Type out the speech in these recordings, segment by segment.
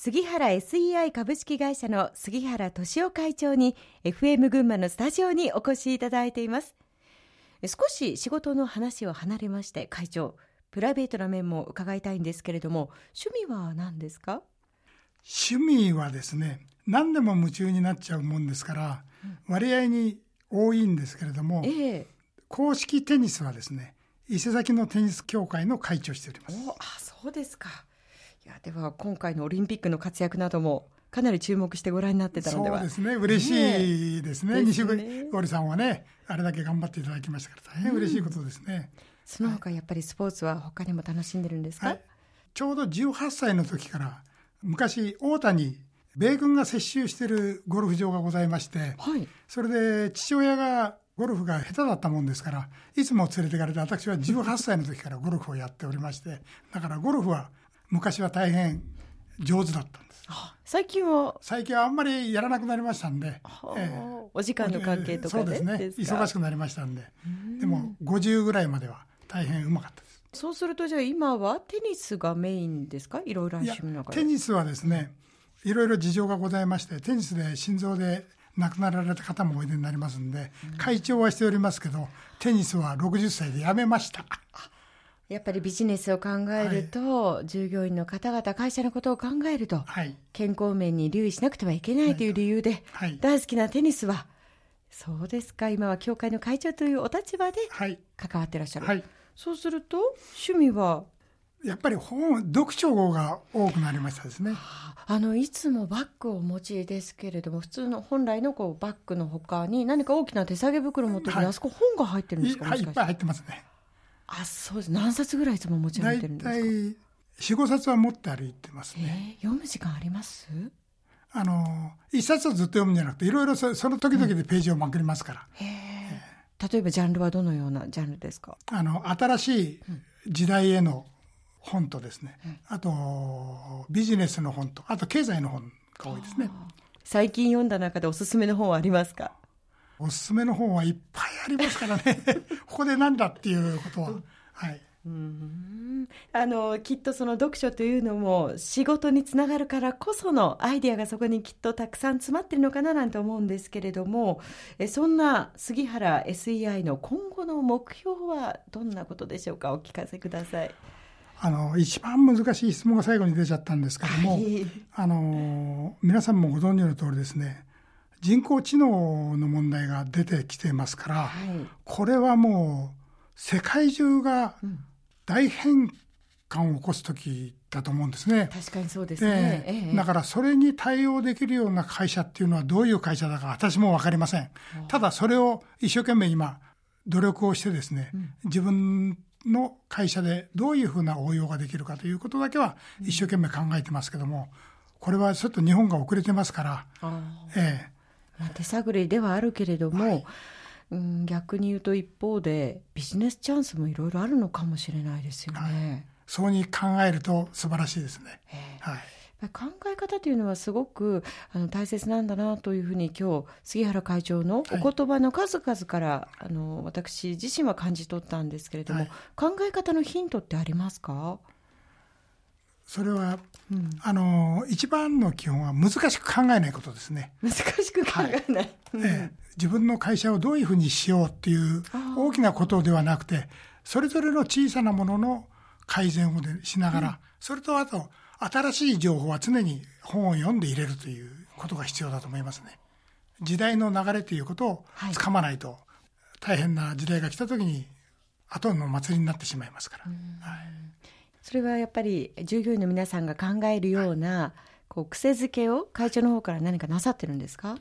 杉原 SEI 株式会社の杉原敏夫会長に FM 群馬のスタジオにお越しいただいています。少し仕事の話を離れまして会長プライベートな面も伺いたいんですけれども趣味は何ですか？趣味はですね何でも夢中になっちゃうもんですから、うん、割合に多いんですけれども、えー、公式テニスはですね伊勢崎のテニス協会の会長をしております。あそうですかいやでは今回のオリンピックの活躍などもかなり注目してご覧になってたのでは。そうですね。嬉しいですね、ね、西堀さんはねあれだけ頑張っていただきましたから大変嬉しいことですね、うん、その他やっぱりスポーツは他にも楽しんでるんですか、はい、ちょうど18歳の時から昔大田に米軍が接収しているゴルフ場がございまして、はい、それで父親がゴルフが下手だったもんですからいつも連れてかれて私は18歳の時からゴルフをやっておりましてだからゴルフは昔は大変上手だったんです。最近は？最近はあんまりやらなくなりましたんで、ええ、お時間の関係とか、ね、そうですね。忙しくなりましたんで。でも50ぐらいまでは大変うまかったです。そうするとじゃあ今はテニスがメインですか？いろいろ趣味のテニスはですねいろいろ事情がございましてテニスで心臓で亡くなられた方もおいでになりますんで、会長はしておりますけどテニスは60歳でやめましたやっぱりビジネスを考えると、はい、従業員の方々、会社のことを考えると、はい、健康面に留意しなくてはいけないという理由で、はい、大好きなテニスは、そうですか、今は協会の会長というお立場で関わってらっしゃる。そうすると、趣味は？やっぱり本、読書が多くなりましたですね。あの、いつもバッグをお持ちですけれども、普通の本来のこうバッグのほかに何か大きな手提げ袋を持ってる、はい、あそこ本が入ってるんですか？はい、いっぱい入ってますね。あそうです。何冊ぐらいいつも持ち歩いてるんですか？大体45冊は持って歩いてますね、えー、読む時間あります？あの一冊をずっと読むんじゃなくていろいろその時々でページをまくりますから、うん、えー、例えばジャンルはどのようなジャンルですか？あの新しい時代への本とですね、うん、あとビジネスの本とあと経済の本が多いですね。最近読んだ中でおすすめの本はありますか？おすすめの本はいっぱいありますからね。ここでなんだっていうことは、はい、うん。あのきっとその読書というのも仕事につながるからこそのアイデアがそこにきっとたくさん詰まってるのかななんて思うんですけれどもえそんな杉原 SEI の今後の目標はどんなことでしょうか？お聞かせください。あの一番難しい質問が最後に出ちゃったんですけども、はい、あの皆さんもご存知の通りですね人工知能の問題が出てきてますから、はい、これはもう世界中が大変換を起こす時だと思うんですね。確かにそうですね、ええ、だからそれに対応できるような会社っていうのはどういう会社だか私も分かりません。ただそれを一生懸命今努力をしてですね、うん、自分の会社でどういうふうな応用ができるかということだけは一生懸命考えてますけども、これはちょっと日本が遅れてますから、ええ、まあ、手探りではあるけれども、はい、うん、逆に言うと一方でビジネスチャンスもいろいろあるのかもしれないですよね。はい、そうに考えると素晴らしいですね。はい。考え方というのはすごくあの大切なんだなというふうに今日杉原会長のお言葉の数々から、はい、あの私自身は感じ取ったんですけれども、はい、考え方のヒントってありますか？それは、うん、あの一番の基本は難しく考えないことですね。難しく考えない、はい。うん、ええ、自分の会社をどういうふうにしようっていう大きなことではなくてそれぞれの小さなものの改善をしながら、うん、それとあと新しい情報は常に本を読んで入れるということが必要だと思いますね。時代の流れということをつかまないと、はい、大変な時代が来た時に後の祭りになってしまいますから。はいそれはやっぱり従業員の皆さんが考えるような、はい、こう癖づけを会長の方から何かなさってるんですか？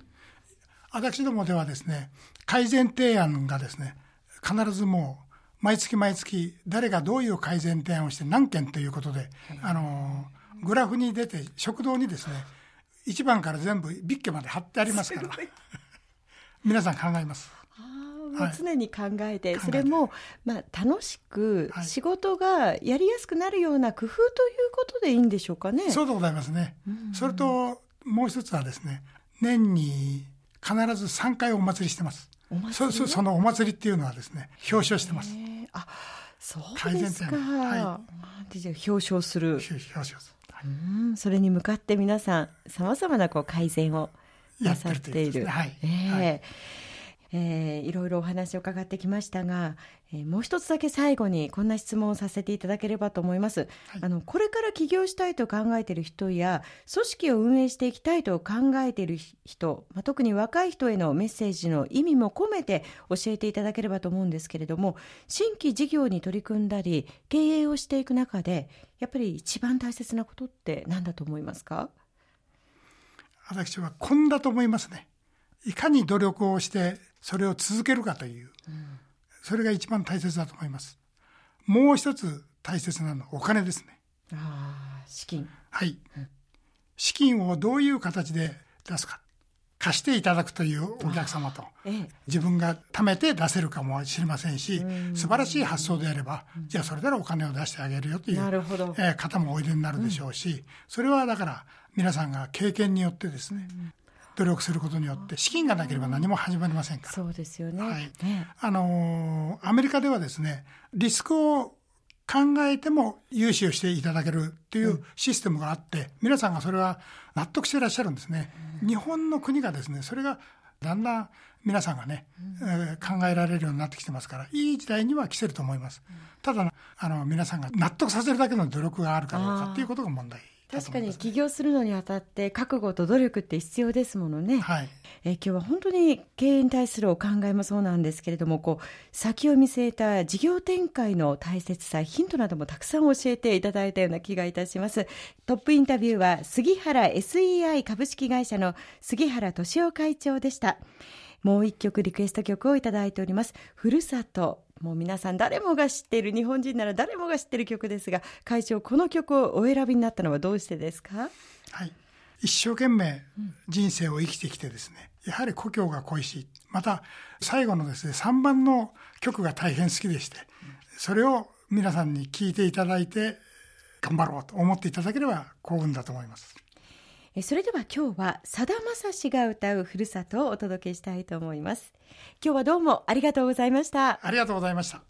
私どもではですね改善提案がですね必ずもう毎月毎月誰がどういう改善提案をして何件ということで、はい、あのグラフに出て食堂にですね1番から全部ビッケまで貼ってありますから。皆さん考えます。もう常に考えて、はい、それも、まあ、楽しく仕事がやりやすくなるような工夫ということでいいんでしょうかね。そうでございますね。うん。それともう一つはですね年に必ず3回お祭りしてます。そそのお祭りっていうのはですね表彰してます。あそうですか。はい、じゃ表彰する。表彰す。うん。それに向かって皆さんさまざまなこう改善をなさっている。いはい、えー、はいえー、いろいろお話を伺ってきましたが、えー、もう一つだけ最後にこんな質問をさせていただければと思います、はい、あのこれから起業したいと考えている人や組織を運営していきたいと考えている人、まあ、特に若い人へのメッセージの意味も込めて教えていただければと思うんですけれども新規事業に取り組んだり経営をしていく中でやっぱり一番大切なことって何だと思いますか？私はこんだと思いますね。いかに努力をしてそれを続けるかという、それが一番大切だと思います。もう一つ大切なのはお金ですね。ああ、資金。はい、資金をどういう形で出すか。貸していただくというお客様と、自分が貯めて出せるかもしれませんし、素晴らしい発想であれば、じゃあそれならお金を出してあげるよという、え方もおいでになるでしょうし、それはだから皆さんが経験によってですね、努力することによって資金がなければ何も始まりませんから。そうですよね。はい。あのアメリカではですね、リスクを考えても融資をしていただけるっていうシステムがあって、皆さんがそれは納得していらっしゃるんですね。日本の国がですね、それがだんだん皆さんがね、え考えられるようになってきてますから、いい時代には来てると思います。ただ、あの、皆さんが納得させるだけの努力があるかどうかっていうことが問題。確かに起業するのにあたって覚悟と努力って必要ですものね。はい、え今日は本当に経営に対するお考えもそうなんですけれども、こう先を見据えた事業展開の大切さ、ヒントなどもたくさん教えていただいたような気がいたします。トップインタビューは杉原 SEI 株式会社の杉原敏夫会長でした。もう一曲リクエスト曲をいただいております。ふるさともう皆さん誰もが知っている日本人なら誰もが知っている曲ですが会長この曲をお選びになったのはどうしてですか？はい。一生懸命人生を生きてきてですね、やはり故郷が恋しい。また最後のですね3番の曲が大変好きでしてそれを皆さんに聴いていただいて頑張ろうと思っていただければ幸運だと思います。それでは今日はさだまさしが歌うふるさとをお届けしたいと思います。今日はどうもありがとうございました。ありがとうございました。